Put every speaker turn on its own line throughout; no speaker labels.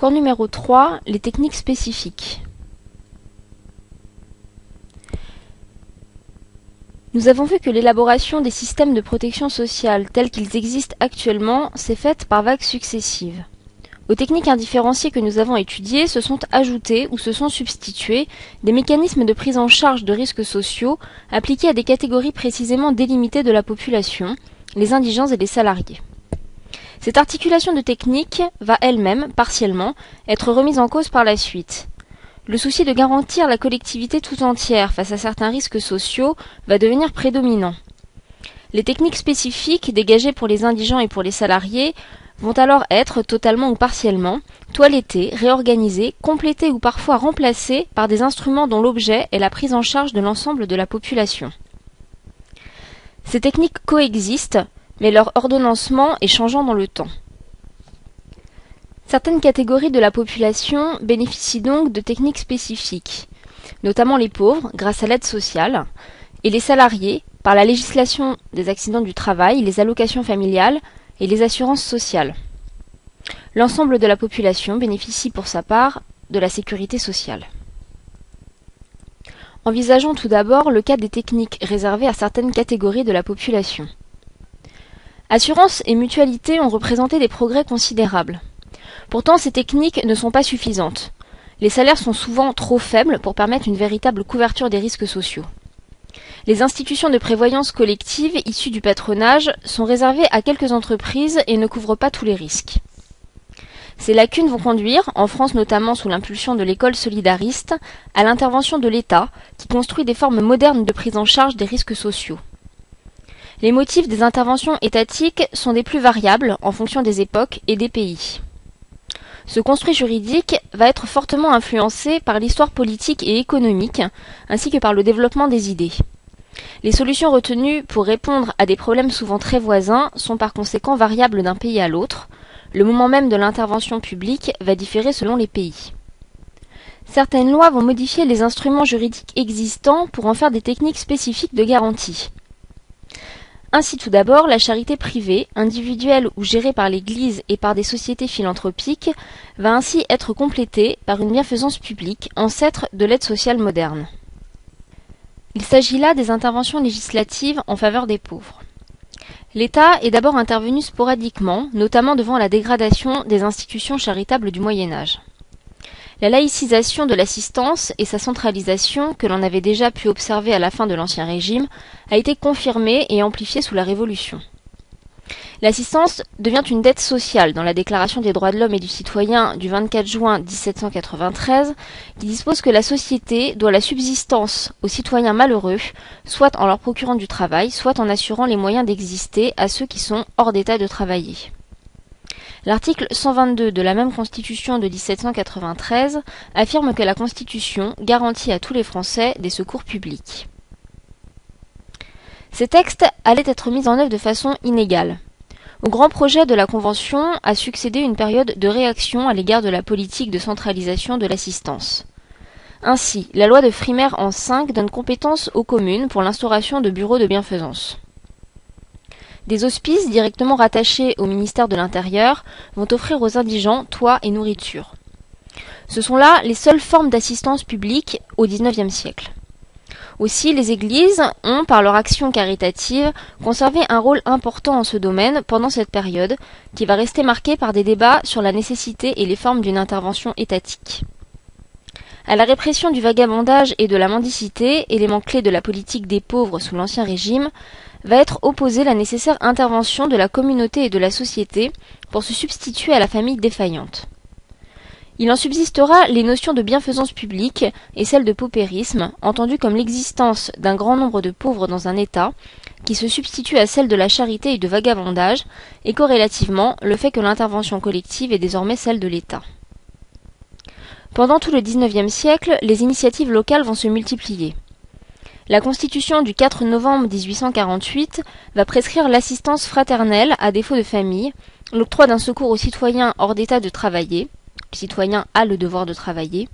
Cours numéro 3, les techniques spécifiques. Nous avons vu que l'élaboration des systèmes de protection sociale tels qu'ils existent actuellement s'est faite par vagues successives. Aux techniques indifférenciées que nous avons étudiées se sont ajoutés ou se sont substitués des mécanismes de prise en charge de risques sociaux appliqués à des catégories précisément délimitées de la population, les indigents et les salariés. Cette articulation de techniques va elle-même, partiellement, être remise en cause par la suite. Le souci de garantir la collectivité tout entière face à certains risques sociaux va devenir prédominant. Les techniques spécifiques dégagées pour les indigents et pour les salariés vont alors être, totalement ou partiellement, toilettées, réorganisées, complétées ou parfois remplacées par des instruments dont l'objet est la prise en charge de l'ensemble de la population. Ces techniques coexistent, mais leur ordonnancement est changeant dans le temps. Certaines catégories de la population bénéficient donc de techniques spécifiques, notamment les pauvres grâce à l'aide sociale, et les salariés par la législation des accidents du travail, les allocations familiales et les assurances sociales. L'ensemble de la population bénéficie pour sa part de la sécurité sociale. Envisageons tout d'abord le cas des techniques réservées à certaines catégories de la population. Assurance et mutualité ont représenté des progrès considérables. Pourtant, ces techniques ne sont pas suffisantes. Les salaires sont souvent trop faibles pour permettre une véritable couverture des risques sociaux. Les institutions de prévoyance collective issues du patronage sont réservées à quelques entreprises et ne couvrent pas tous les risques. Ces lacunes vont conduire, en France notamment sous l'impulsion de l'école solidariste, à l'intervention de l'État, qui construit des formes modernes de prise en charge des risques sociaux. Les motifs des interventions étatiques sont des plus variables en fonction des époques et des pays. Ce construit juridique va être fortement influencé par l'histoire politique et économique, ainsi que par le développement des idées. Les solutions retenues pour répondre à des problèmes souvent très voisins sont par conséquent variables d'un pays à l'autre. Le moment même de l'intervention publique va différer selon les pays. Certaines lois vont modifier les instruments juridiques existants pour en faire des techniques spécifiques de garantie. Ainsi tout d'abord, la charité privée, individuelle ou gérée par l'Église et par des sociétés philanthropiques, va ainsi être complétée par une bienfaisance publique, ancêtre de l'aide sociale moderne. Il s'agit là des interventions législatives en faveur des pauvres. L'État est d'abord intervenu sporadiquement, notamment devant la dégradation des institutions charitables du Moyen Âge. La laïcisation de l'assistance et sa centralisation, que l'on avait déjà pu observer à la fin de l'Ancien Régime, a été confirmée et amplifiée sous la Révolution. L'assistance devient une dette sociale dans la Déclaration des droits de l'homme et du citoyen du 24 juin 1793, qui dispose que la société doit la subsistance aux citoyens malheureux, soit en leur procurant du travail, soit en assurant les moyens d'exister à ceux qui sont hors d'état de travailler. L'article 122 de la même Constitution de 1793 affirme que la Constitution garantit à tous les Français des secours publics. Ces textes allaient être mis en œuvre de façon inégale. Au grand projet de la Convention a succédé une période de réaction à l'égard de la politique de centralisation de l'assistance. Ainsi, la loi de Frimaire en 5 donne compétence aux communes pour l'instauration de bureaux de bienfaisance. Des hospices directement rattachés au ministère de l'Intérieur vont offrir aux indigents toit et nourriture. Ce sont là les seules formes d'assistance publique au XIXe siècle. Aussi, les églises ont, par leur action caritative, conservé un rôle important en ce domaine pendant cette période, qui va rester marquée par des débats sur la nécessité et les formes d'une intervention étatique. À la répression du vagabondage et de la mendicité, élément clé de la politique des pauvres sous l'Ancien Régime, va être opposée la nécessaire intervention de la communauté et de la société pour se substituer à la famille défaillante. Il en subsistera les notions de bienfaisance publique et celles de paupérisme, entendues comme l'existence d'un grand nombre de pauvres dans un État, qui se substitue à celle de la charité et de vagabondage, et corrélativement le fait que l'intervention collective est désormais celle de l'État. Pendant tout le XIXe siècle, les initiatives locales vont se multiplier. La Constitution du 4 novembre 1848 va prescrire l'assistance fraternelle à défaut de famille, l'octroi d'un secours aux citoyens hors d'état de travailler, le citoyen a le devoir de travailler,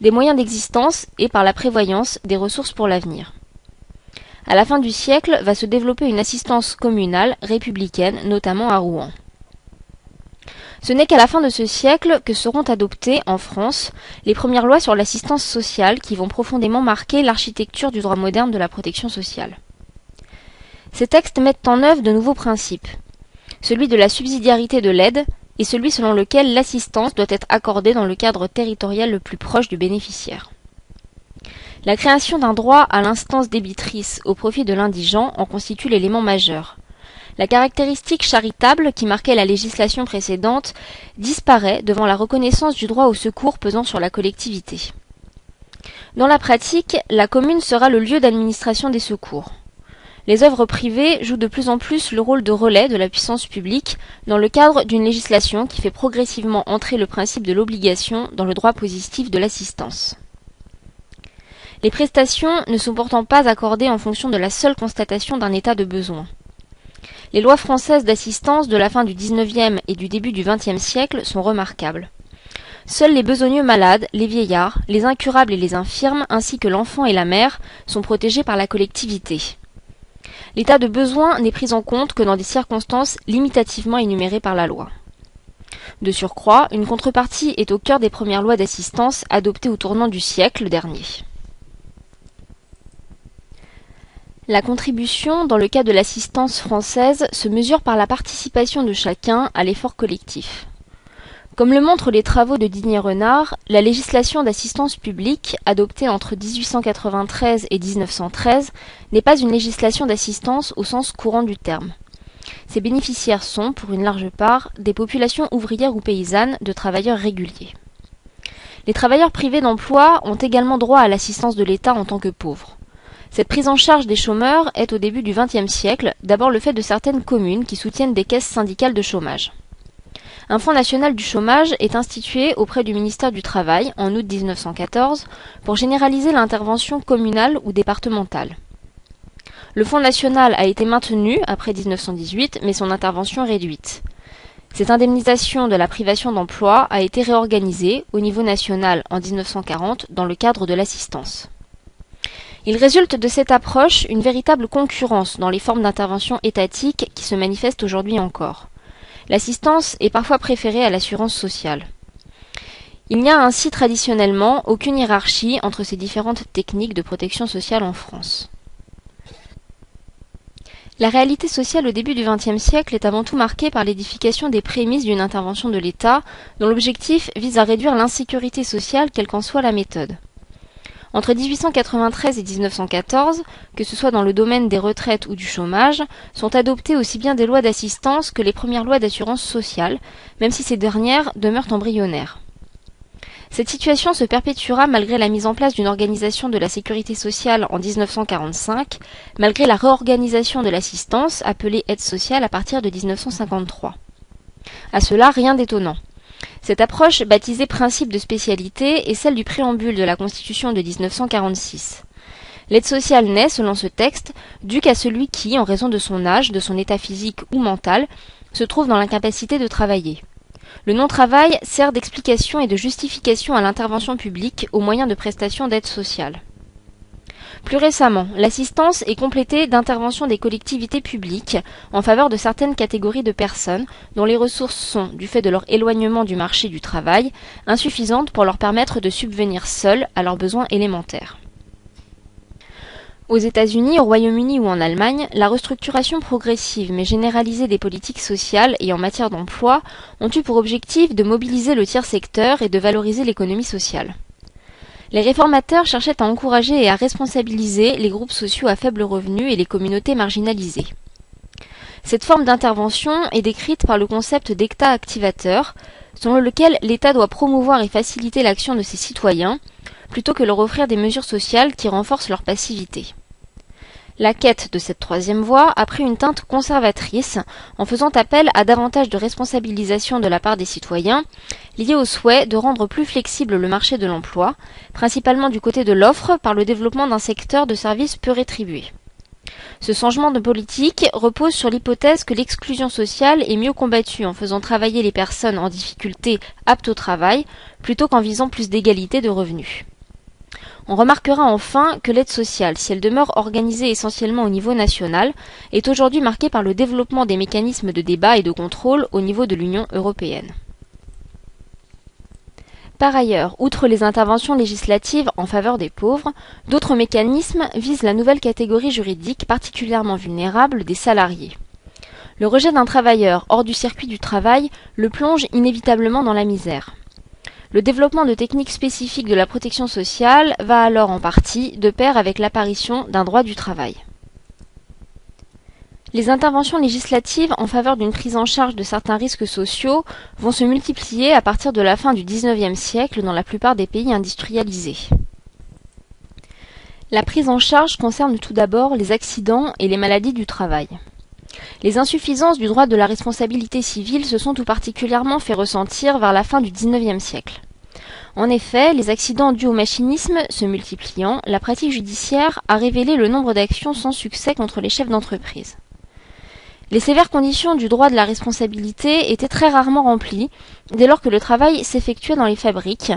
des moyens d'existence et par la prévoyance des ressources pour l'avenir. À la fin du siècle va se développer une assistance communale républicaine, notamment à Rouen. Ce n'est qu'à la fin de ce siècle que seront adoptées, en France, les premières lois sur l'assistance sociale qui vont profondément marquer l'architecture du droit moderne de la protection sociale. Ces textes mettent en œuvre de nouveaux principes, celui de la subsidiarité de l'aide et celui selon lequel l'assistance doit être accordée dans le cadre territorial le plus proche du bénéficiaire. La création d'un droit à l'instance débitrice au profit de l'indigent en constitue l'élément majeur. La caractéristique charitable qui marquait la législation précédente disparaît devant la reconnaissance du droit au secours pesant sur la collectivité. Dans la pratique, la commune sera le lieu d'administration des secours. Les œuvres privées jouent de plus en plus le rôle de relais de la puissance publique dans le cadre d'une législation qui fait progressivement entrer le principe de l'obligation dans le droit positif de l'assistance. Les prestations ne sont pourtant pas accordées en fonction de la seule constatation d'un état de besoin. Les lois françaises d'assistance de la fin du XIXe et du début du XXe siècle sont remarquables. Seuls les besogneux malades, les vieillards, les incurables et les infirmes, ainsi que l'enfant et la mère, sont protégés par la collectivité. L'état de besoin n'est pris en compte que dans des circonstances limitativement énumérées par la loi. De surcroît, une contrepartie est au cœur des premières lois d'assistance adoptées au tournant du siècle dernier. La contribution, dans le cas de l'assistance française, se mesure par la participation de chacun à l'effort collectif. Comme le montrent les travaux de Didier Renard, la législation d'assistance publique, adoptée entre 1893 et 1913, n'est pas une législation d'assistance au sens courant du terme. Ses bénéficiaires sont, pour une large part, des populations ouvrières ou paysannes de travailleurs réguliers. Les travailleurs privés d'emploi ont également droit à l'assistance de l'État en tant que pauvres. Cette prise en charge des chômeurs est au début du XXe siècle d'abord le fait de certaines communes qui soutiennent des caisses syndicales de chômage. Un fonds national du chômage est institué auprès du ministère du Travail en août 1914 pour généraliser l'intervention communale ou départementale. Le fonds national a été maintenu après 1918 mais son intervention réduite. Cette indemnisation de la privation d'emploi a été réorganisée au niveau national en 1940 dans le cadre de l'assistance. Il résulte de cette approche une véritable concurrence dans les formes d'intervention étatique qui se manifestent aujourd'hui encore. L'assistance est parfois préférée à l'assurance sociale. Il n'y a ainsi traditionnellement aucune hiérarchie entre ces différentes techniques de protection sociale en France. La réalité sociale au début du XXe siècle est avant tout marquée par l'édification des prémices d'une intervention de l'État dont l'objectif vise à réduire l'insécurité sociale quelle qu'en soit la méthode. Entre 1893 et 1914, que ce soit dans le domaine des retraites ou du chômage, sont adoptées aussi bien des lois d'assistance que les premières lois d'assurance sociale, même si ces dernières demeurent embryonnaires. Cette situation se perpétuera malgré la mise en place d'une organisation de la sécurité sociale en 1945, malgré la réorganisation de l'assistance appelée aide sociale à partir de 1953. À cela, rien d'étonnant. Cette approche, baptisée principe de spécialité, est celle du préambule de la Constitution de 1946. L'aide sociale naît, selon ce texte, due qu'à celui qui, en raison de son âge, de son état physique ou mental, se trouve dans l'incapacité de travailler. Le non-travail sert d'explication et de justification à l'intervention publique au moyen de prestations d'aide sociale. Plus récemment, l'assistance est complétée d'interventions des collectivités publiques en faveur de certaines catégories de personnes dont les ressources sont, du fait de leur éloignement du marché du travail, insuffisantes pour leur permettre de subvenir seules à leurs besoins élémentaires. Aux États-Unis, au Royaume-Uni ou en Allemagne, la restructuration progressive mais généralisée des politiques sociales et en matière d'emploi ont eu pour objectif de mobiliser le tiers secteur et de valoriser l'économie sociale. Les réformateurs cherchaient à encourager et à responsabiliser les groupes sociaux à faible revenu et les communautés marginalisées. Cette forme d'intervention est décrite par le concept d'État activateur, selon lequel l'État doit promouvoir et faciliter l'action de ses citoyens, plutôt que leur offrir des mesures sociales qui renforcent leur passivité. La quête de cette troisième voie a pris une teinte conservatrice en faisant appel à davantage de responsabilisation de la part des citoyens, liée au souhait de rendre plus flexible le marché de l'emploi, principalement du côté de l'offre par le développement d'un secteur de services peu rétribués. Ce changement de politique repose sur l'hypothèse que l'exclusion sociale est mieux combattue en faisant travailler les personnes en difficulté aptes au travail plutôt qu'en visant plus d'égalité de revenus. On remarquera enfin que l'aide sociale, si elle demeure organisée essentiellement au niveau national, est aujourd'hui marquée par le développement des mécanismes de débat et de contrôle au niveau de l'Union européenne. Par ailleurs, outre les interventions législatives en faveur des pauvres, d'autres mécanismes visent la nouvelle catégorie juridique particulièrement vulnérable des salariés. Le rejet d'un travailleur hors du circuit du travail le plonge inévitablement dans la misère. Le développement de techniques spécifiques de la protection sociale va alors en partie de pair avec l'apparition d'un droit du travail. Les interventions législatives en faveur d'une prise en charge de certains risques sociaux vont se multiplier à partir de la fin du XIXe siècle dans la plupart des pays industrialisés. La prise en charge concerne tout d'abord les accidents et les maladies du travail. Les insuffisances du droit de la responsabilité civile se sont tout particulièrement fait ressentir vers la fin du XIXe siècle. En effet, les accidents dus au machinisme se multipliant, la pratique judiciaire a révélé le nombre d'actions sans succès contre les chefs d'entreprise. Les sévères conditions du droit de la responsabilité étaient très rarement remplies dès lors que le travail s'effectuait dans les fabriques.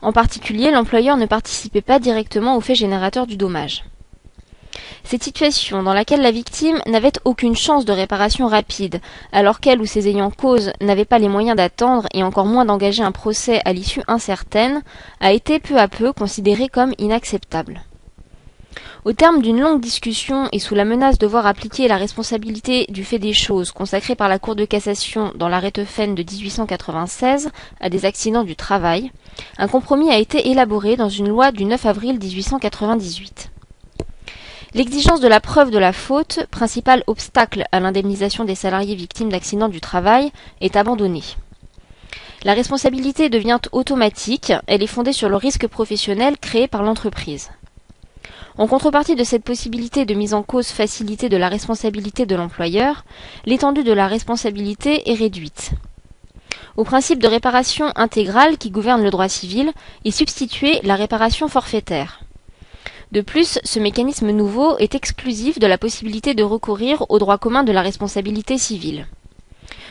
En particulier, l'employeur ne participait pas directement au fait générateur du dommage. Cette situation dans laquelle la victime n'avait aucune chance de réparation rapide, alors qu'elle ou ses ayants cause n'avaient pas les moyens d'attendre et encore moins d'engager un procès à l'issue incertaine, a été peu à peu considérée comme inacceptable. Au terme d'une longue discussion et sous la menace de voir appliquer la responsabilité du fait des choses consacrée par la Cour de cassation dans l'arrêt Teufel de 1896 à des accidents du travail, un compromis a été élaboré dans une loi du 9 avril 1898. L'exigence de la preuve de la faute, principal obstacle à l'indemnisation des salariés victimes d'accidents du travail, est abandonnée. La responsabilité devient automatique, elle est fondée sur le risque professionnel créé par l'entreprise. En contrepartie de cette possibilité de mise en cause facilitée de la responsabilité de l'employeur, l'étendue de la responsabilité est réduite. Au principe de réparation intégrale qui gouverne le droit civil est substituée la réparation forfaitaire. De plus, ce mécanisme nouveau est exclusif de la possibilité de recourir au droit commun de la responsabilité civile.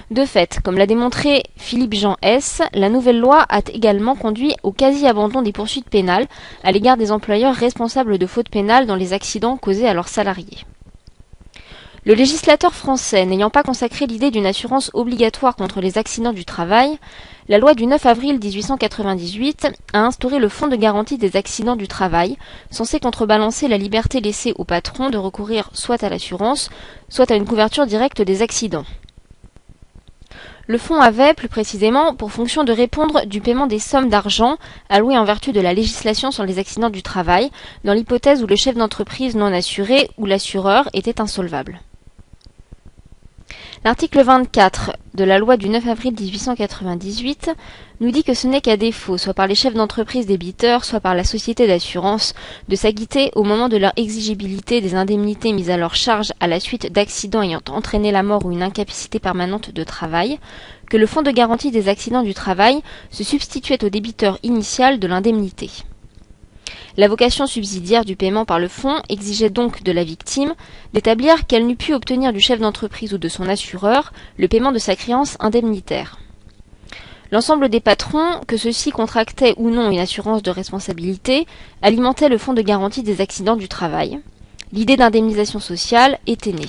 De fait, comme l'a démontré Philippe Jean S., la nouvelle loi a également conduit au quasi-abandon des poursuites pénales à l'égard des employeurs responsables de fautes pénales dans les accidents causés à leurs salariés. Le législateur français n'ayant pas consacré l'idée d'une assurance obligatoire contre les accidents du travail, la loi du 9 avril 1898 a instauré le Fonds de garantie des accidents du travail, censé contrebalancer la liberté laissée au patron de recourir soit à l'assurance, soit à une couverture directe des accidents. Le fonds avait, plus précisément, pour fonction de répondre du paiement des sommes d'argent allouées en vertu de la législation sur les accidents du travail, dans l'hypothèse où le chef d'entreprise non assuré ou l'assureur était insolvable. L'article 24 de la loi du 9 avril 1898 nous dit que ce n'est qu'à défaut, soit par les chefs d'entreprise débiteurs, soit par la société d'assurance, de s'acquitter au moment de leur exigibilité des indemnités mises à leur charge à la suite d'accidents ayant entraîné la mort ou une incapacité permanente de travail, que le fonds de garantie des accidents du travail se substituait au débiteur initial de l'indemnité. La vocation subsidiaire du paiement par le fonds exigeait donc de la victime d'établir qu'elle n'eût pu obtenir du chef d'entreprise ou de son assureur le paiement de sa créance indemnitaire. L'ensemble des patrons, que ceux-ci contractaient ou non une assurance de responsabilité, alimentaient le fonds de garantie des accidents du travail. L'idée d'indemnisation sociale était née.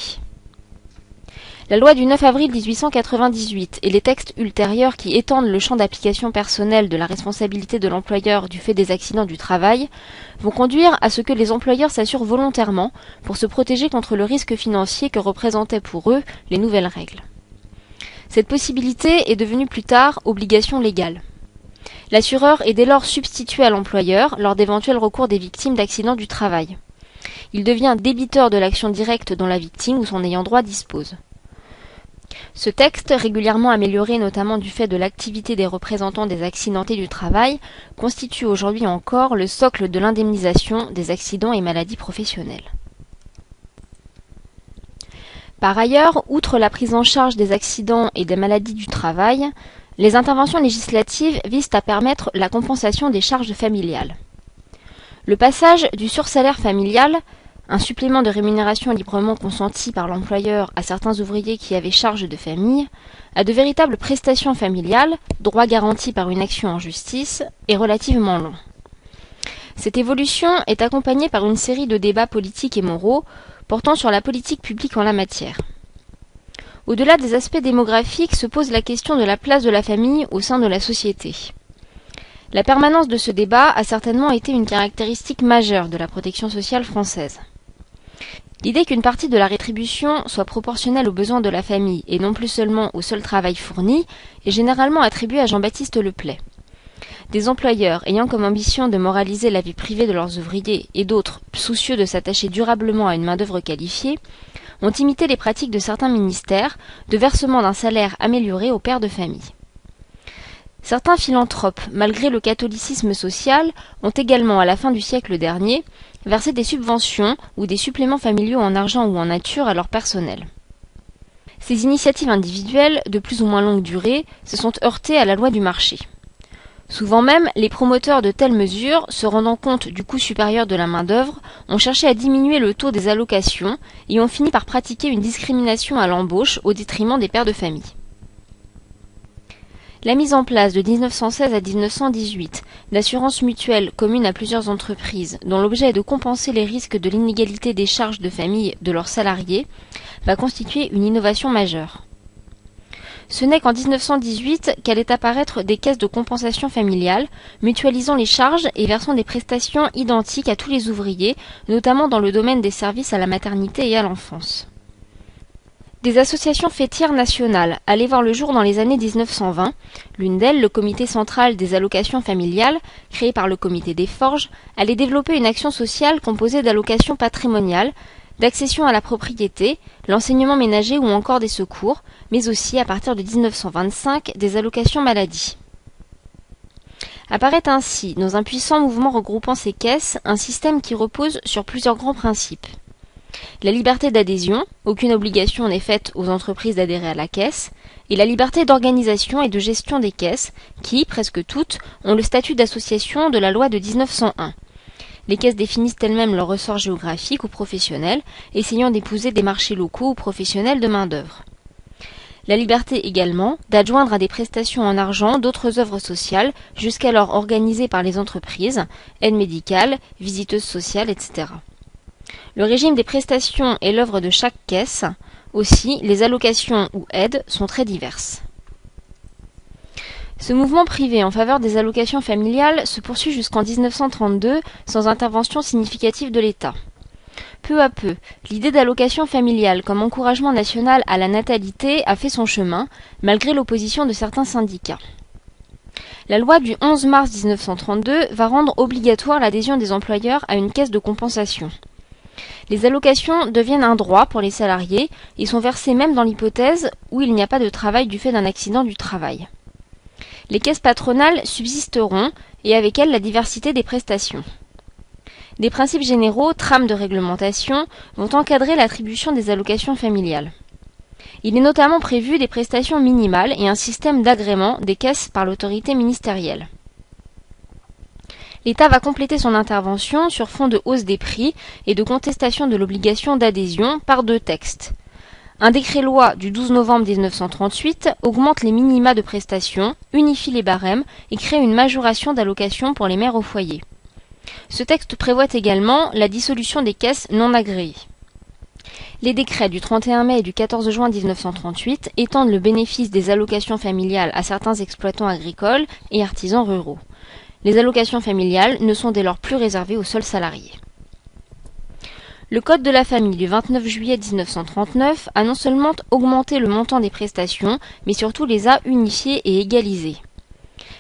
La loi du 9 avril 1898 et les textes ultérieurs qui étendent le champ d'application personnel de la responsabilité de l'employeur du fait des accidents du travail vont conduire à ce que les employeurs s'assurent volontairement pour se protéger contre le risque financier que représentaient pour eux les nouvelles règles. Cette possibilité est devenue plus tard obligation légale. L'assureur est dès lors substitué à l'employeur lors d'éventuels recours des victimes d'accidents du travail. Il devient débiteur de l'action directe dont la victime ou son ayant droit dispose. Ce texte, régulièrement amélioré notamment du fait de l'activité des représentants des accidentés du travail, constitue aujourd'hui encore le socle de l'indemnisation des accidents et maladies professionnelles. Par ailleurs, outre la prise en charge des accidents et des maladies du travail, les interventions législatives visent à permettre la compensation des charges familiales. Le passage du sursalaire familial un supplément de rémunération librement consenti par l'employeur à certains ouvriers qui avaient charge de famille, à de véritables prestations familiales, droit garanti par une action en justice, est relativement long. Cette évolution est accompagnée par une série de débats politiques et moraux portant sur la politique publique en la matière. Au-delà des aspects démographiques se pose la question de la place de la famille au sein de la société. La permanence de ce débat a certainement été une caractéristique majeure de la protection sociale française. L'idée qu'une partie de la rétribution soit proportionnelle aux besoins de la famille et non plus seulement au seul travail fourni est généralement attribuée à Jean-Baptiste Leplay. Des employeurs ayant comme ambition de moraliser la vie privée de leurs ouvriers et d'autres soucieux de s'attacher durablement à une main-d'œuvre qualifiée ont imité les pratiques de certains ministères de versement d'un salaire amélioré aux pères de famille. Certains philanthropes, malgré le catholicisme social, ont également, à la fin du siècle dernier, versé des subventions ou des suppléments familiaux en argent ou en nature à leur personnel. Ces initiatives individuelles, de plus ou moins longue durée, se sont heurtées à la loi du marché. Souvent même, les promoteurs de telles mesures, se rendant compte du coût supérieur de la main-d'œuvre, ont cherché à diminuer le taux des allocations et ont fini par pratiquer une discrimination à l'embauche au détriment des pères de famille. La mise en place de 1916 à 1918 d'assurances mutuelles communes à plusieurs entreprises, dont l'objet est de compenser les risques de l'inégalité des charges de famille de leurs salariés, va constituer une innovation majeure. Ce n'est qu'en 1918 qu'allaient apparaître des caisses de compensation familiale, mutualisant les charges et versant des prestations identiques à tous les ouvriers, notamment dans le domaine des services à la maternité et à l'enfance. Des associations fêtières nationales allaient voir le jour dans les années 1920. L'une d'elles, le Comité central des allocations familiales, créé par le Comité des Forges, allait développer une action sociale composée d'allocations patrimoniales, d'accession à la propriété, l'enseignement ménager ou encore des secours, mais aussi, à partir de 1925, des allocations maladie. Apparaît ainsi, dans un puissant mouvement regroupant ces caisses, un système qui repose sur plusieurs grands principes. La liberté d'adhésion, aucune obligation n'est faite aux entreprises d'adhérer à la caisse, et la liberté d'organisation et de gestion des caisses, qui, presque toutes, ont le statut d'association de la loi de 1901. Les caisses définissent elles-mêmes leur ressort géographique ou professionnel, essayant d'épouser des marchés locaux ou professionnels de main-d'œuvre. La liberté également d'adjoindre à des prestations en argent d'autres œuvres sociales jusqu'alors organisées par les entreprises, aide médicale, visiteuses sociales, etc. Le régime des prestations est l'œuvre de chaque caisse. Aussi, les allocations ou aides sont très diverses. Ce mouvement privé en faveur des allocations familiales se poursuit jusqu'en 1932 sans intervention significative de l'État. Peu à peu, l'idée d'allocation familiale comme encouragement national à la natalité a fait son chemin, malgré l'opposition de certains syndicats. La loi du 11 mars 1932 va rendre obligatoire l'adhésion des employeurs à une caisse de compensation. Les allocations deviennent un droit pour les salariés et sont versées même dans l'hypothèse où il n'y a pas de travail du fait d'un accident du travail. Les caisses patronales subsisteront et avec elles la diversité des prestations. Des principes généraux, trames de réglementation, vont encadrer l'attribution des allocations familiales. Il est notamment prévu des prestations minimales et un système d'agrément des caisses par l'autorité ministérielle. L'État va compléter son intervention sur fond de hausse des prix et de contestation de l'obligation d'adhésion par deux textes. Un décret-loi du 12 novembre 1938 augmente les minima de prestations, unifie les barèmes et crée une majoration d'allocation pour les mères au foyer. Ce texte prévoit également la dissolution des caisses non agréées. Les décrets du 31 mai et du 14 juin 1938 étendent le bénéfice des allocations familiales à certains exploitants agricoles et artisans ruraux. Les allocations familiales ne sont dès lors plus réservées aux seuls salariés. Le Code de la famille du 29 juillet 1939 a non seulement augmenté le montant des prestations, mais surtout les a unifiées et égalisées.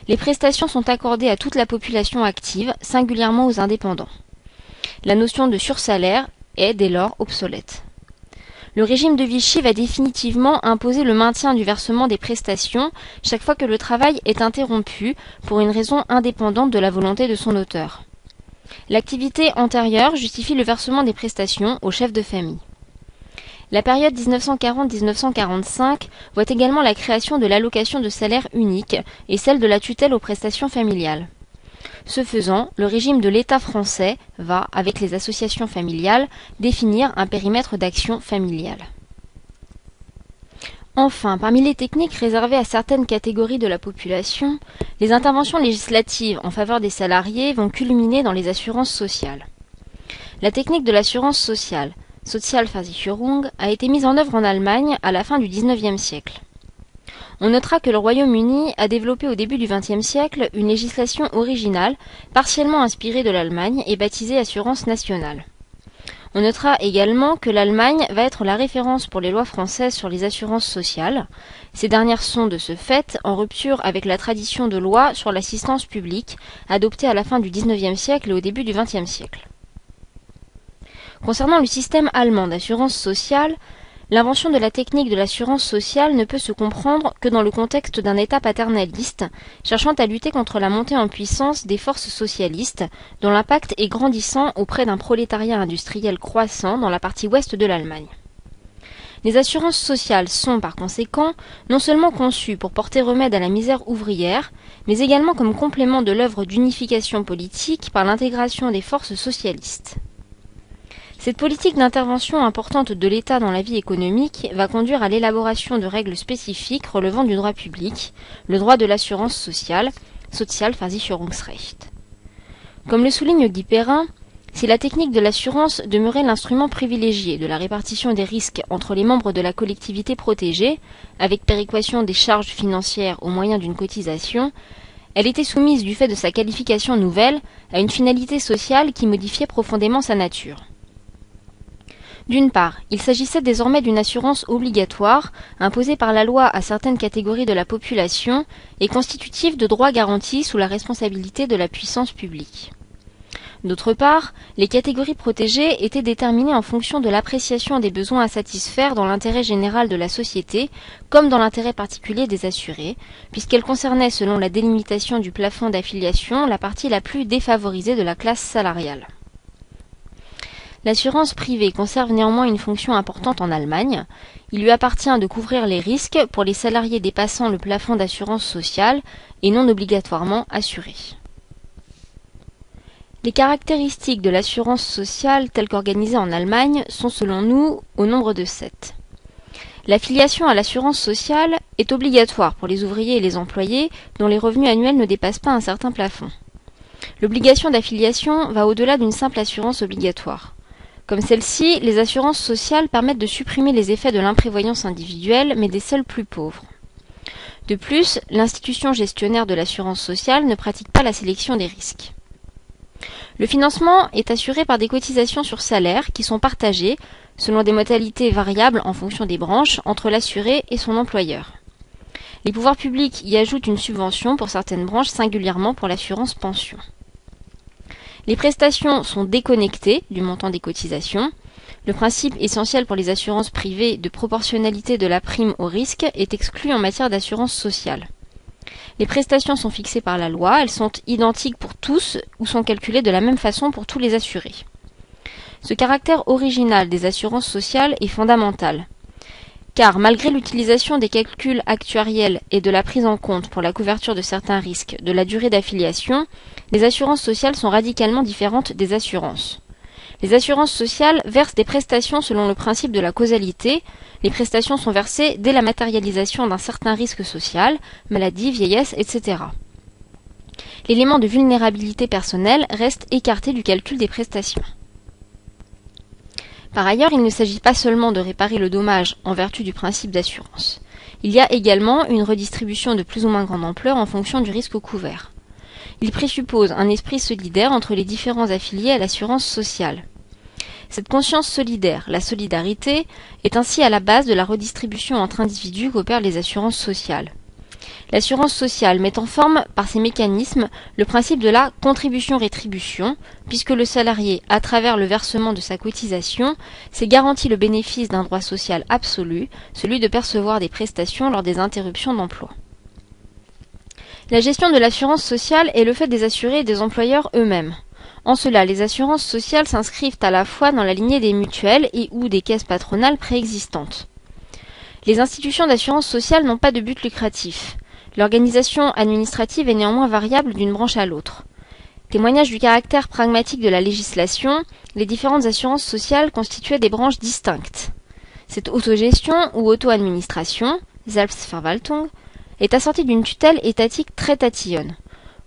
Les prestations sont accordées à toute la population active, singulièrement aux indépendants. La notion de sursalaire est dès lors obsolète. Le régime de Vichy va définitivement imposer le maintien du versement des prestations chaque fois que le travail est interrompu pour une raison indépendante de la volonté de son auteur. L'activité antérieure justifie le versement des prestations au chef de famille. La période 1940-1945 voit également la création de l'allocation de salaire unique et celle de la tutelle aux prestations familiales. Ce faisant, le régime de l'État français va, avec les associations familiales, définir un périmètre d'action familiale. Enfin, parmi les techniques réservées à certaines catégories de la population, les interventions législatives en faveur des salariés vont culminer dans les assurances sociales. La technique de l'assurance sociale, Sozialversicherung, a été mise en œuvre en Allemagne à la fin du XIXe siècle. On notera que le Royaume-Uni a développé au début du XXe siècle une législation originale, partiellement inspirée de l'Allemagne et baptisée Assurance nationale. On notera également que l'Allemagne va être la référence pour les lois françaises sur les assurances sociales. Ces dernières sont, de ce fait, en rupture avec la tradition de loi sur l'assistance publique, adoptée à la fin du XIXe siècle et au début du XXe siècle. Concernant le système allemand d'assurance sociale, L'invention de la technique de l'assurance sociale ne peut se comprendre que dans le contexte d'un État paternaliste, cherchant à lutter contre la montée en puissance des forces socialistes, dont l'impact est grandissant auprès d'un prolétariat industriel croissant dans la partie ouest de l'Allemagne. Les assurances sociales sont, par conséquent, non seulement conçues pour porter remède à la misère ouvrière, mais également comme complément de l'œuvre d'unification politique par l'intégration des forces socialistes. Cette politique d'intervention importante de l'État dans la vie économique va conduire à l'élaboration de règles spécifiques relevant du droit public, le droit de l'assurance sociale, Sozialversicherungsrecht. Comme le souligne Guy Perrin, si la technique de l'assurance demeurait l'instrument privilégié de la répartition des risques entre les membres de la collectivité protégée, avec péréquation des charges financières au moyen d'une cotisation, elle était soumise du fait de sa qualification nouvelle à une finalité sociale qui modifiait profondément sa nature. D'une part, il s'agissait désormais d'une assurance obligatoire, imposée par la loi à certaines catégories de la population et constitutive de droits garantis sous la responsabilité de la puissance publique. D'autre part, les catégories protégées étaient déterminées en fonction de l'appréciation des besoins à satisfaire dans l'intérêt général de la société comme dans l'intérêt particulier des assurés, puisqu'elles concernaient selon la délimitation du plafond d'affiliation la partie la plus défavorisée de la classe salariale. L'assurance privée conserve néanmoins une fonction importante en Allemagne. Il lui appartient de couvrir les risques pour les salariés dépassant le plafond d'assurance sociale et non obligatoirement assurés. Les caractéristiques de l'assurance sociale telle qu'organisée en Allemagne sont selon nous au nombre de sept. L'affiliation à l'assurance sociale est obligatoire pour les ouvriers et les employés dont les revenus annuels ne dépassent pas un certain plafond. L'obligation d'affiliation va au-delà d'une simple assurance obligatoire. Comme celle-ci, les assurances sociales permettent de supprimer les effets de l'imprévoyance individuelle, mais des seuls plus pauvres. De plus, l'institution gestionnaire de l'assurance sociale ne pratique pas la sélection des risques. Le financement est assuré par des cotisations sur salaire qui sont partagées, selon des modalités variables en fonction des branches, entre l'assuré et son employeur. Les pouvoirs publics y ajoutent une subvention pour certaines branches, singulièrement pour l'assurance pension. Les prestations sont déconnectées du montant des cotisations. Le principe essentiel pour les assurances privées de proportionnalité de la prime au risque est exclu en matière d'assurance sociale. Les prestations sont fixées par la loi, elles sont identiques pour tous ou sont calculées de la même façon pour tous les assurés. Ce caractère original des assurances sociales est fondamental car malgré l'utilisation des calculs actuariels et de la prise en compte pour la couverture de certains risques de la durée d'affiliation, les assurances sociales sont radicalement différentes des assurances. Les assurances sociales versent des prestations selon le principe de la causalité. Les prestations sont versées dès la matérialisation d'un certain risque social, maladie, vieillesse, etc. L'élément de vulnérabilité personnelle reste écarté du calcul des prestations. Par ailleurs, il ne s'agit pas seulement de réparer le dommage en vertu du principe d'assurance. Il y a également une redistribution de plus ou moins grande ampleur en fonction du risque couvert. Il présuppose un esprit solidaire entre les différents affiliés à l'assurance sociale. Cette conscience solidaire, la solidarité, est ainsi à la base de la redistribution entre individus qu'opèrent les assurances sociales. L'assurance sociale met en forme, par ses mécanismes, le principe de la contribution-rétribution, puisque le salarié, à travers le versement de sa cotisation, s'est garanti le bénéfice d'un droit social absolu, celui de percevoir des prestations lors des interruptions d'emploi. La gestion de l'assurance sociale est le fait des assurés et des employeurs eux-mêmes. En cela, les assurances sociales s'inscrivent à la fois dans la lignée des mutuelles et ou des caisses patronales préexistantes. Les institutions d'assurance sociale n'ont pas de but lucratif. L'organisation administrative est néanmoins variable d'une branche à l'autre. Témoignage du caractère pragmatique de la législation, les différentes assurances sociales constituaient des branches distinctes. Cette autogestion ou auto-administration, Selbstverwaltung, est assortie d'une tutelle étatique très tatillonne.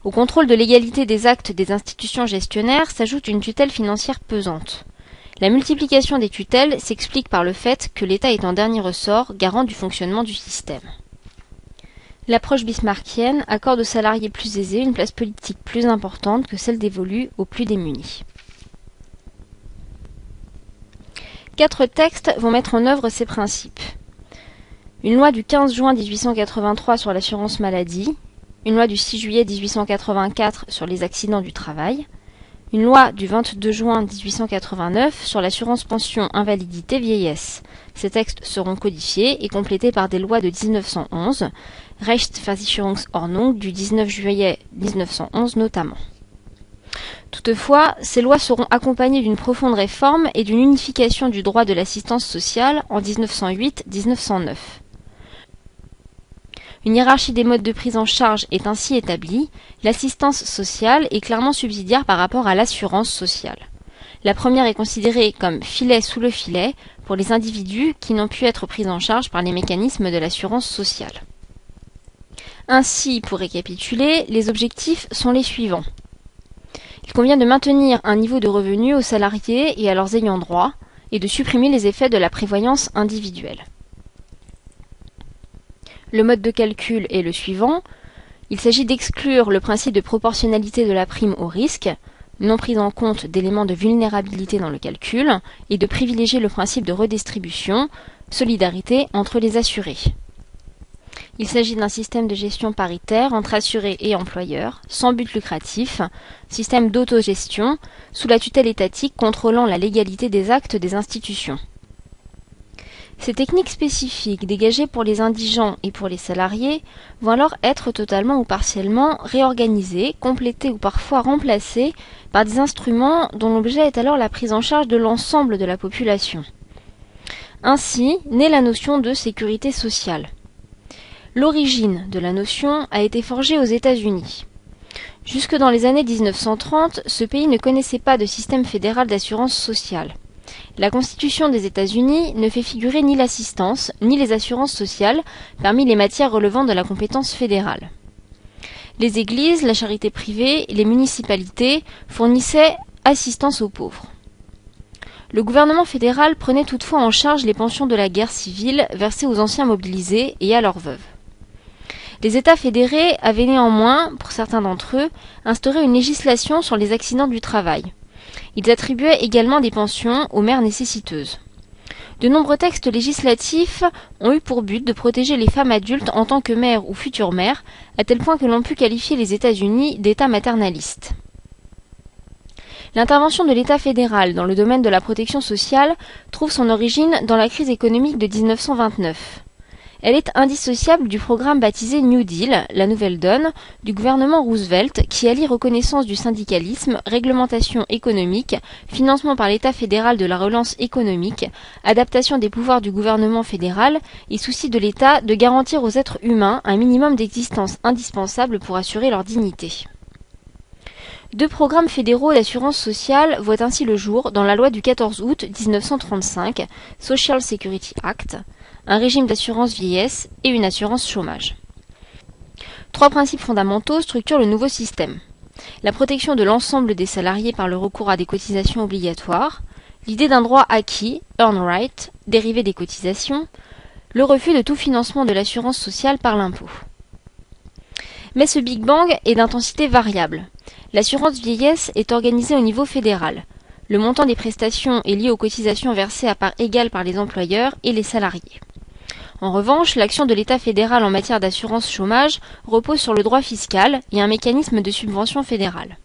Au contrôle de l'égalité des actes des institutions gestionnaires s'ajoute une tutelle financière pesante. La multiplication des tutelles s'explique par le fait que l'État est en dernier ressort garant du fonctionnement du système. L'approche bismarckienne accorde aux salariés plus aisés une place politique plus importante que celle dévolue aux plus démunis. Quatre textes vont mettre en œuvre ces principes. Une loi du 15 juin 1883 sur l'assurance maladie, une loi du 6 juillet 1884 sur les accidents du travail, une loi du 22 juin 1889 sur l'assurance pension invalidité vieillesse. Ces textes seront codifiés et complétés par des lois de 1911, Rechtsversicherungsordnung du 19 juillet 1911 notamment. Toutefois, ces lois seront accompagnées d'une profonde réforme et d'une unification du droit de l'assistance sociale en 1908-1909. Une hiérarchie des modes de prise en charge est ainsi établie, l'assistance sociale est clairement subsidiaire par rapport à l'assurance sociale. La première est considérée comme filet sous le filet pour les individus qui n'ont pu être pris en charge par les mécanismes de l'assurance sociale. Ainsi, pour récapituler, les objectifs sont les suivants. Il convient de maintenir un niveau de revenu aux salariés et à leurs ayants droit, et de supprimer les effets de la prévoyance individuelle. Le mode de calcul est le suivant. Il s'agit d'exclure le principe de proportionnalité de la prime au risque, non prise en compte d'éléments de vulnérabilité dans le calcul, et de privilégier le principe de redistribution, solidarité entre les assurés. Il s'agit d'un système de gestion paritaire entre assurés et employeurs, sans but lucratif, système d'autogestion, sous la tutelle étatique contrôlant la légalité des actes des institutions. Ces techniques spécifiques dégagées pour les indigents et pour les salariés vont alors être totalement ou partiellement réorganisées, complétées ou parfois remplacées par des instruments dont l'objet est alors la prise en charge de l'ensemble de la population. Ainsi naît la notion de sécurité sociale. L'origine de la notion a été forgée aux États-Unis. Jusque dans les années 1930, ce pays ne connaissait pas de système fédéral d'assurance sociale. La Constitution des États-Unis ne fait figurer ni l'assistance ni les assurances sociales parmi les matières relevant de la compétence fédérale. Les églises, la charité privée, les municipalités fournissaient assistance aux pauvres. Le gouvernement fédéral prenait toutefois en charge les pensions de la guerre civile versées aux anciens mobilisés et à leurs veuves. Les États fédérés avaient néanmoins, pour certains d'entre eux, instauré une législation sur les accidents du travail. Ils attribuaient également des pensions aux mères nécessiteuses. De nombreux textes législatifs ont eu pour but de protéger les femmes adultes en tant que mères ou futures mères, à tel point que l'on pu qualifier les États-Unis d'État maternaliste. L'intervention de l'État fédéral dans le domaine de la protection sociale trouve son origine dans la crise économique de 1929. Elle est indissociable du programme baptisé New Deal, la nouvelle donne, du gouvernement Roosevelt qui allie reconnaissance du syndicalisme, réglementation économique, financement par l'État fédéral de la relance économique, adaptation des pouvoirs du gouvernement fédéral et souci de l'État de garantir aux êtres humains un minimum d'existence indispensable pour assurer leur dignité. Deux programmes fédéraux d'assurance sociale voient ainsi le jour dans la loi du 14 août 1935, Social Security Act, un régime d'assurance vieillesse et une assurance chômage. Trois principes fondamentaux structurent le nouveau système. La protection de l'ensemble des salariés par le recours à des cotisations obligatoires, l'idée d'un droit acquis, earn right, dérivé des cotisations, le refus de tout financement de l'assurance sociale par l'impôt. Mais ce Big Bang est d'intensité variable. L'assurance vieillesse est organisée au niveau fédéral. Le montant des prestations est lié aux cotisations versées à part égale par les employeurs et les salariés. En revanche, l'action de l'État fédéral en matière d'assurance chômage repose sur le droit fiscal et un mécanisme de subvention fédérale.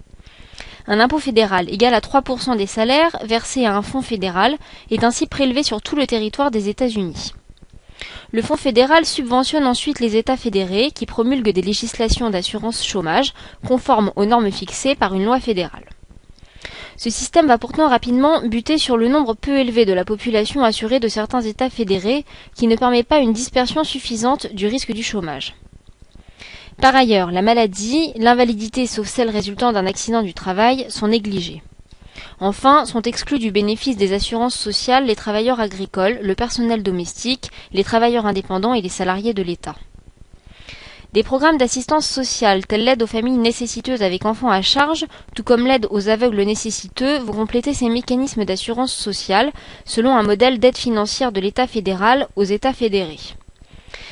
Un impôt fédéral égal à 3% des salaires versés à un fonds fédéral est ainsi prélevé sur tout le territoire des États-Unis. Le fonds fédéral subventionne ensuite les États fédérés qui promulguent des législations d'assurance chômage conformes aux normes fixées par une loi fédérale. Ce système va pourtant rapidement buter sur le nombre peu élevé de la population assurée de certains États fédérés qui ne permet pas une dispersion suffisante du risque du chômage. Par ailleurs, la maladie, l'invalidité sauf celle résultant d'un accident du travail sont négligées. Enfin, sont exclus du bénéfice des assurances sociales les travailleurs agricoles, le personnel domestique, les travailleurs indépendants et les salariés de l'État. Des programmes d'assistance sociale, tels l'aide aux familles nécessiteuses avec enfants à charge, tout comme l'aide aux aveugles nécessiteux, vont compléter ces mécanismes d'assurance sociale selon un modèle d'aide financière de l'État fédéral aux États fédérés.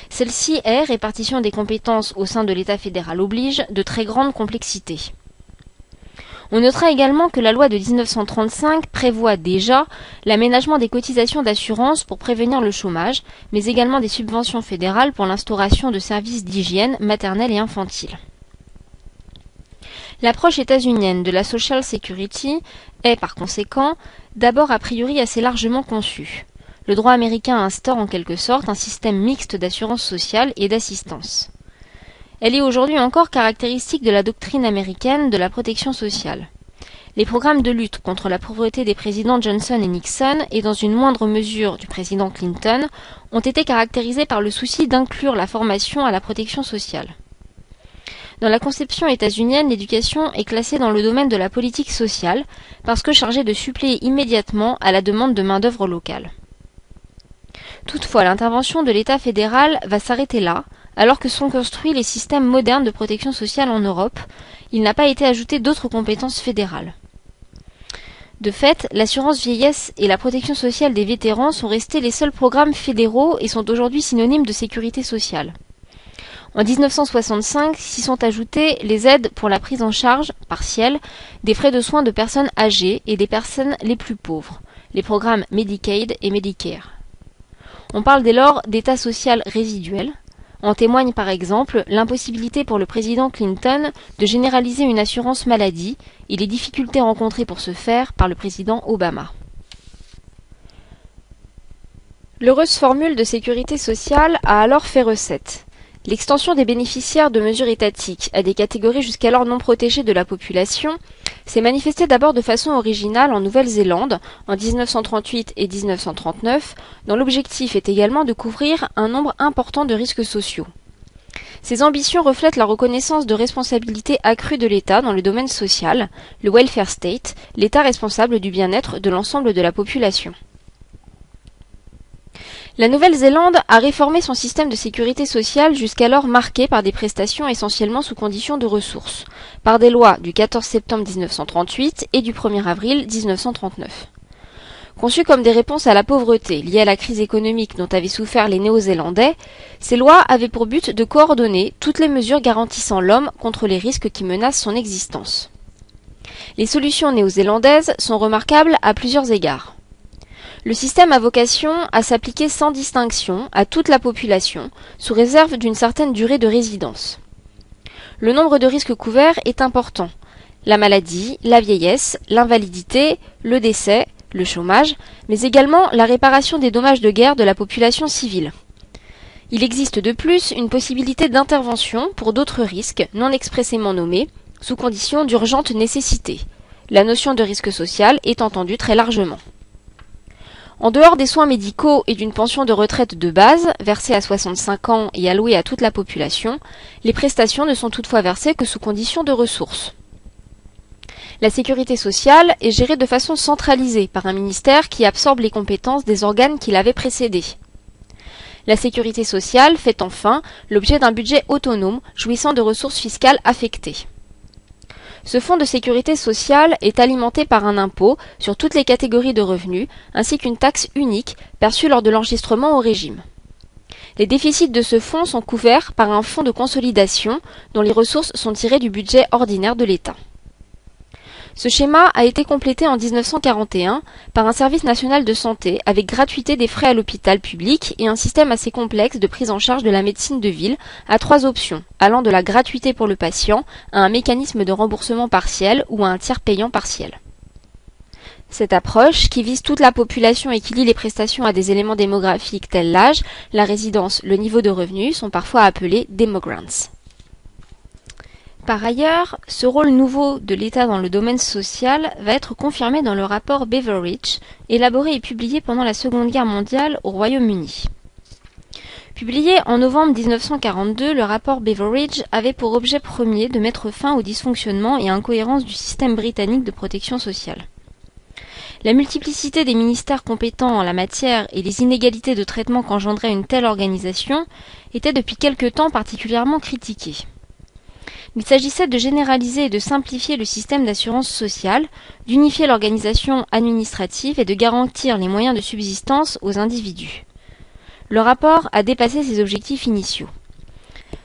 Celle-ci est, répartition des compétences au sein de l'État fédéral oblige, de très grande complexité. On notera également que la loi de 1935 prévoit déjà l'aménagement des cotisations d'assurance pour prévenir le chômage, mais également des subventions fédérales pour l'instauration de services d'hygiène maternelle et infantile. L'approche états-unienne de la Social Security est, par conséquent, d'abord a priori assez largement conçue. Le droit américain instaure en quelque sorte un système mixte d'assurance sociale et d'assistance. Elle est aujourd'hui encore caractéristique de la doctrine américaine de la protection sociale. Les programmes de lutte contre la pauvreté des présidents Johnson et Nixon et dans une moindre mesure du président Clinton ont été caractérisés par le souci d'inclure la formation à la protection sociale. Dans la conception états-unienne, l'éducation est classée dans le domaine de la politique sociale, parce que chargée de suppléer immédiatement à la demande de main-d'œuvre locale. Toutefois, l'intervention de l'État fédéral va s'arrêter là, alors que sont construits les systèmes modernes de protection sociale en Europe, il n'a pas été ajouté d'autres compétences fédérales. De fait, l'assurance vieillesse et la protection sociale des vétérans sont restés les seuls programmes fédéraux et sont aujourd'hui synonymes de sécurité sociale. En 1965 s'y sont ajoutées les aides pour la prise en charge partielle des frais de soins de personnes âgées et des personnes les plus pauvres, les programmes Medicaid et Medicare. On parle dès lors d'état social résiduel. En témoigne par exemple l'impossibilité pour le président Clinton de généraliser une assurance maladie et les difficultés rencontrées pour ce faire par le président Obama. L'heureuse formule de sécurité sociale a alors fait recette. L'extension des bénéficiaires de mesures étatiques à des catégories jusqu'alors non protégées de la population s'est manifestée d'abord de façon originale en Nouvelle-Zélande en 1938 et 1939, dont l'objectif est également de couvrir un nombre important de risques sociaux. Ces ambitions reflètent la reconnaissance de responsabilités accrues de l'État dans le domaine social, le welfare state, l'État responsable du bien-être de l'ensemble de la population. La Nouvelle-Zélande a réformé son système de sécurité sociale jusqu'alors marqué par des prestations essentiellement sous conditions de ressources, par des lois du 14 septembre 1938 et du 1er avril 1939. Conçues comme des réponses à la pauvreté liée à la crise économique dont avaient souffert les Néo-Zélandais, ces lois avaient pour but de coordonner toutes les mesures garantissant l'homme contre les risques qui menacent son existence. Les solutions néo-zélandaises sont remarquables à plusieurs égards. Le système a vocation à s'appliquer sans distinction à toute la population, sous réserve d'une certaine durée de résidence. Le nombre de risques couverts est important. La maladie, la vieillesse, l'invalidité, le décès, le chômage, mais également la réparation des dommages de guerre de la population civile. Il existe de plus une possibilité d'intervention pour d'autres risques non expressément nommés, sous condition d'urgente nécessité. La notion de risque social est entendue très largement. En dehors des soins médicaux et d'une pension de retraite de base, versée à 65 ans et allouée à toute la population, les prestations ne sont toutefois versées que sous condition de ressources. La sécurité sociale est gérée de façon centralisée par un ministère qui absorbe les compétences des organes qui l'avaient précédé. La sécurité sociale fait enfin l'objet d'un budget autonome jouissant de ressources fiscales affectées. Ce fonds de sécurité sociale est alimenté par un impôt sur toutes les catégories de revenus, ainsi qu'une taxe unique perçue lors de l'enregistrement au régime. Les déficits de ce fonds sont couverts par un fonds de consolidation dont les ressources sont tirées du budget ordinaire de l'État. Ce schéma a été complété en 1941 par un service national de santé avec gratuité des frais à l'hôpital public et un système assez complexe de prise en charge de la médecine de ville à trois options, allant de la gratuité pour le patient à un mécanisme de remboursement partiel ou à un tiers payant partiel. Cette approche, qui vise toute la population et qui lie les prestations à des éléments démographiques tels l'âge, la résidence, le niveau de revenus, sont parfois appelés demogrants. Par ailleurs, ce rôle nouveau de l'État dans le domaine social va être confirmé dans le rapport Beveridge, élaboré et publié pendant la Seconde Guerre mondiale au Royaume-Uni. Publié en novembre 1942, le rapport Beveridge avait pour objet premier de mettre fin au dysfonctionnement et incohérence du système britannique de protection sociale. La multiplicité des ministères compétents en la matière et les inégalités de traitement qu'engendrait une telle organisation étaient depuis quelque temps particulièrement critiquées. Il s'agissait de généraliser et de simplifier le système d'assurance sociale, d'unifier l'organisation administrative et de garantir les moyens de subsistance aux individus. Le rapport a dépassé ses objectifs initiaux.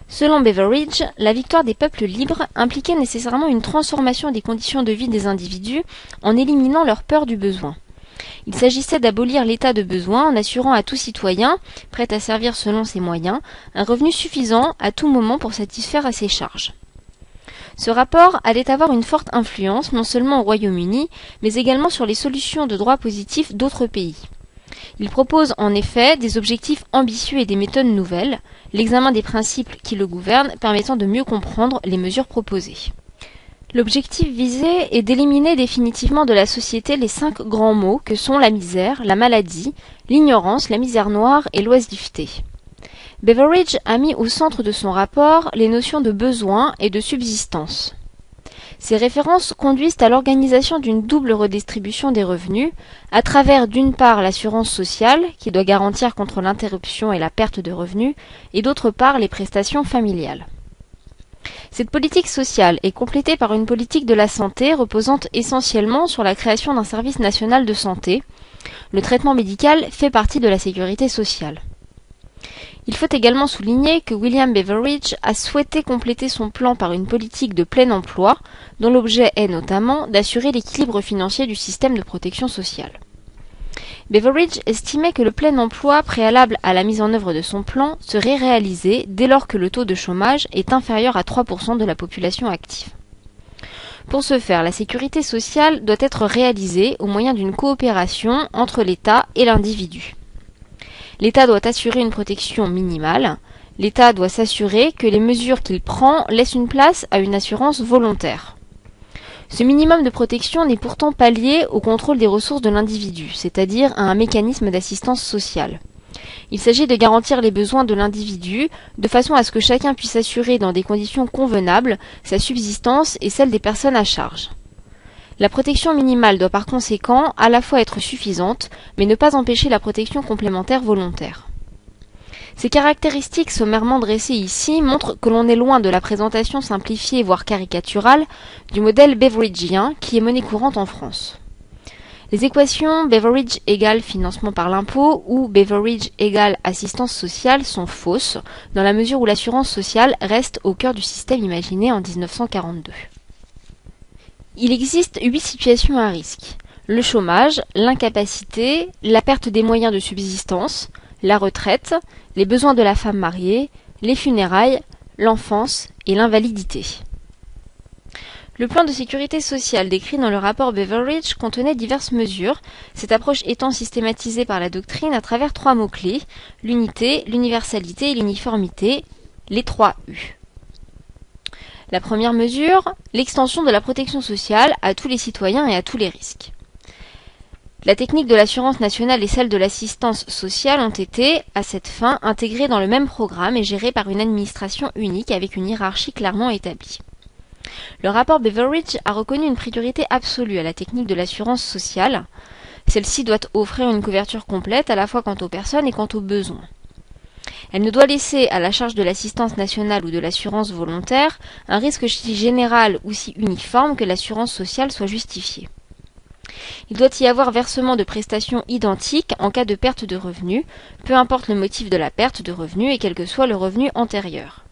Selon Beveridge, la victoire des peuples libres impliquait nécessairement une transformation des conditions de vie des individus en éliminant leur peur du besoin. Il s'agissait d'abolir l'état de besoin en assurant à tout citoyen, prêt à servir selon ses moyens, un revenu suffisant à tout moment pour satisfaire à ses charges. Ce rapport allait avoir une forte influence non seulement au Royaume-Uni, mais également sur les solutions de droit positif d'autres pays. Il propose en effet des objectifs ambitieux et des méthodes nouvelles, l'examen des principes qui le gouvernent permettant de mieux comprendre les mesures proposées. L'objectif visé est d'éliminer définitivement de la société les cinq grands maux que sont la misère, la maladie, l'ignorance, la misère noire et l'oisiveté. Beveridge a mis au centre de son rapport les notions de besoin et de subsistance. Ces références conduisent à l'organisation d'une double redistribution des revenus, à travers d'une part l'assurance sociale, qui doit garantir contre l'interruption et la perte de revenus, et d'autre part les prestations familiales. Cette politique sociale est complétée par une politique de la santé reposant essentiellement sur la création d'un service national de santé. Le traitement médical fait partie de la sécurité sociale. Il faut également souligner que William Beveridge a souhaité compléter son plan par une politique de plein emploi, dont l'objet est notamment d'assurer l'équilibre financier du système de protection sociale. Beveridge estimait que le plein emploi préalable à la mise en œuvre de son plan serait réalisé dès lors que le taux de chômage est inférieur à 3% de la population active. Pour ce faire, la sécurité sociale doit être réalisée au moyen d'une coopération entre l'État et l'individu. L'État doit assurer une protection minimale. L'État doit s'assurer que les mesures qu'il prend laissent une place à une assurance volontaire. Ce minimum de protection n'est pourtant pas lié au contrôle des ressources de l'individu, c'est-à-dire à un mécanisme d'assistance sociale. Il s'agit de garantir les besoins de l'individu de façon à ce que chacun puisse assurer dans des conditions convenables sa subsistance et celle des personnes à charge. La protection minimale doit par conséquent à la fois être suffisante, mais ne pas empêcher la protection complémentaire volontaire. Ces caractéristiques sommairement dressées ici montrent que l'on est loin de la présentation simplifiée voire caricaturale du modèle beveridgien qui est monnaie courante en France. Les équations Beveridge égale financement par l'impôt ou Beveridge égale assistance sociale sont fausses, dans la mesure où l'assurance sociale reste au cœur du système imaginé en 1942. Il existe huit situations à risque. Le chômage, l'incapacité, la perte des moyens de subsistance, la retraite, les besoins de la femme mariée, les funérailles, l'enfance et l'invalidité. Le plan de sécurité sociale décrit dans le rapport Beveridge contenait diverses mesures, cette approche étant systématisée par la doctrine à travers trois mots-clés, l'unité, l'universalité et l'uniformité, les trois U. La première mesure, l'extension de la protection sociale à tous les citoyens et à tous les risques. La technique de l'assurance nationale et celle de l'assistance sociale ont été, à cette fin, intégrées dans le même programme et gérées par une administration unique avec une hiérarchie clairement établie. Le rapport Beveridge a reconnu une priorité absolue à la technique de l'assurance sociale. Celle-ci doit offrir une couverture complète à la fois quant aux personnes et quant aux besoins. Elle ne doit laisser à la charge de l'assistance nationale ou de l'assurance volontaire un risque si général ou si uniforme que l'assurance sociale soit justifiée. Il doit y avoir versement de prestations identiques en cas de perte de revenus, peu importe le motif de la perte de revenus et quel que soit le revenu antérieur.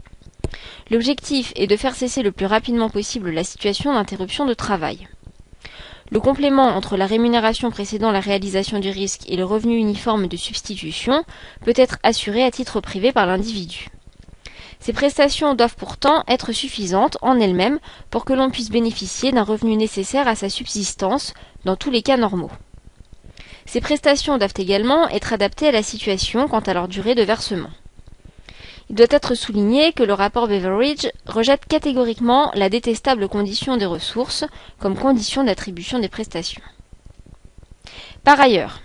L'objectif est de faire cesser le plus rapidement possible la situation d'interruption de travail. Le complément entre la rémunération précédant la réalisation du risque et le revenu uniforme de substitution peut être assuré à titre privé par l'individu. Ces prestations doivent pourtant être suffisantes en elles-mêmes pour que l'on puisse bénéficier d'un revenu nécessaire à sa subsistance dans tous les cas normaux. Ces prestations doivent également être adaptées à la situation quant à leur durée de versement. Il doit être souligné que le rapport Beveridge rejette catégoriquement la détestable condition des ressources comme condition d'attribution des prestations. Par ailleurs,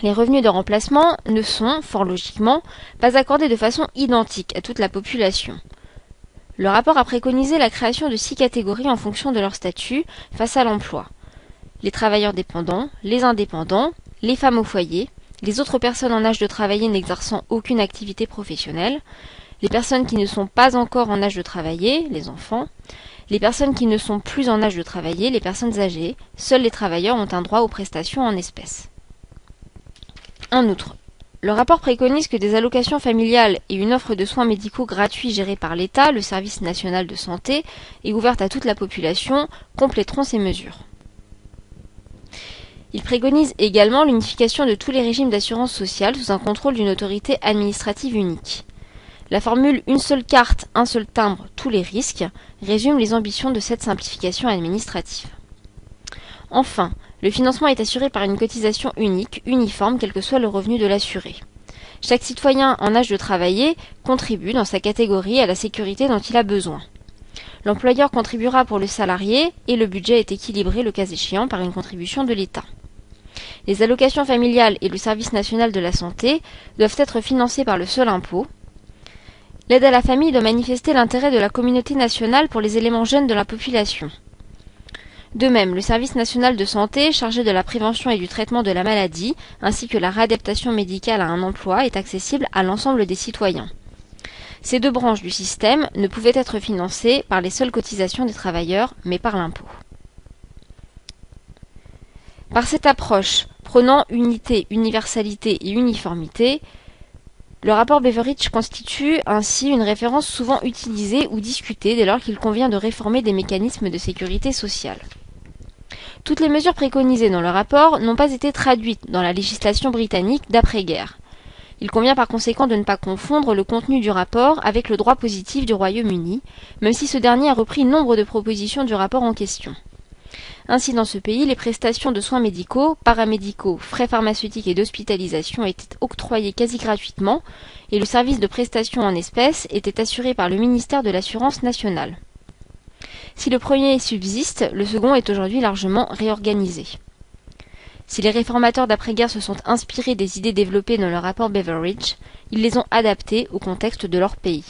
les revenus de remplacement ne sont, fort logiquement, pas accordés de façon identique à toute la population. Le rapport a préconisé la création de six catégories en fonction de leur statut face à l'emploi. Les travailleurs dépendants, les indépendants, les femmes au foyer, les autres personnes en âge de travailler n'exerçant aucune activité professionnelle, les personnes qui ne sont pas encore en âge de travailler, les enfants, les personnes qui ne sont plus en âge de travailler, les personnes âgées, seuls les travailleurs ont un droit aux prestations en espèces. En outre, Le rapport préconise que des allocations familiales et une offre de soins médicaux gratuits gérés par l'État, le service national de santé, et ouverte à toute la population, compléteront ces mesures. Il préconise également l'unification de tous les régimes d'assurance sociale sous un contrôle d'une autorité administrative unique. La formule une seule carte, un seul timbre, tous les risques résume les ambitions de cette simplification administrative. Enfin, le financement est assuré par une cotisation unique, uniforme, quel que soit le revenu de l'assuré. Chaque citoyen en âge de travailler contribue dans sa catégorie à la sécurité dont il a besoin. L'employeur contribuera pour le salarié et le budget est équilibré le cas échéant par une contribution de l'État. Les allocations familiales et le service national de la santé doivent être financés par le seul impôt. L'aide à la famille doit manifester l'intérêt de la communauté nationale pour les éléments jeunes de la population. De même, le service national de santé, chargé de la prévention et du traitement de la maladie, ainsi que la réadaptation médicale à un emploi, est accessible à l'ensemble des citoyens. Ces deux branches du système ne pouvaient être financées par les seules cotisations des travailleurs, mais par l'impôt. Par cette approche, prônant unité, universalité et uniformité, le rapport Beveridge constitue ainsi une référence souvent utilisée ou discutée dès lors qu'il convient de réformer des mécanismes de sécurité sociale. Toutes les mesures préconisées dans le rapport n'ont pas été traduites dans la législation britannique d'après-guerre. Il convient par conséquent de ne pas confondre le contenu du rapport avec le droit positif du Royaume-Uni, même si ce dernier a repris nombre de propositions du rapport en question. Ainsi, dans ce pays, les prestations de soins médicaux, paramédicaux, frais pharmaceutiques et d'hospitalisation étaient octroyées quasi gratuitement, et le service de prestation en espèces était assuré par le ministère de l'Assurance nationale. Si le premier subsiste, le second est aujourd'hui largement réorganisé. Si les réformateurs d'après-guerre se sont inspirés des idées développées dans le rapport Beveridge, ils les ont adaptées au contexte de leur pays.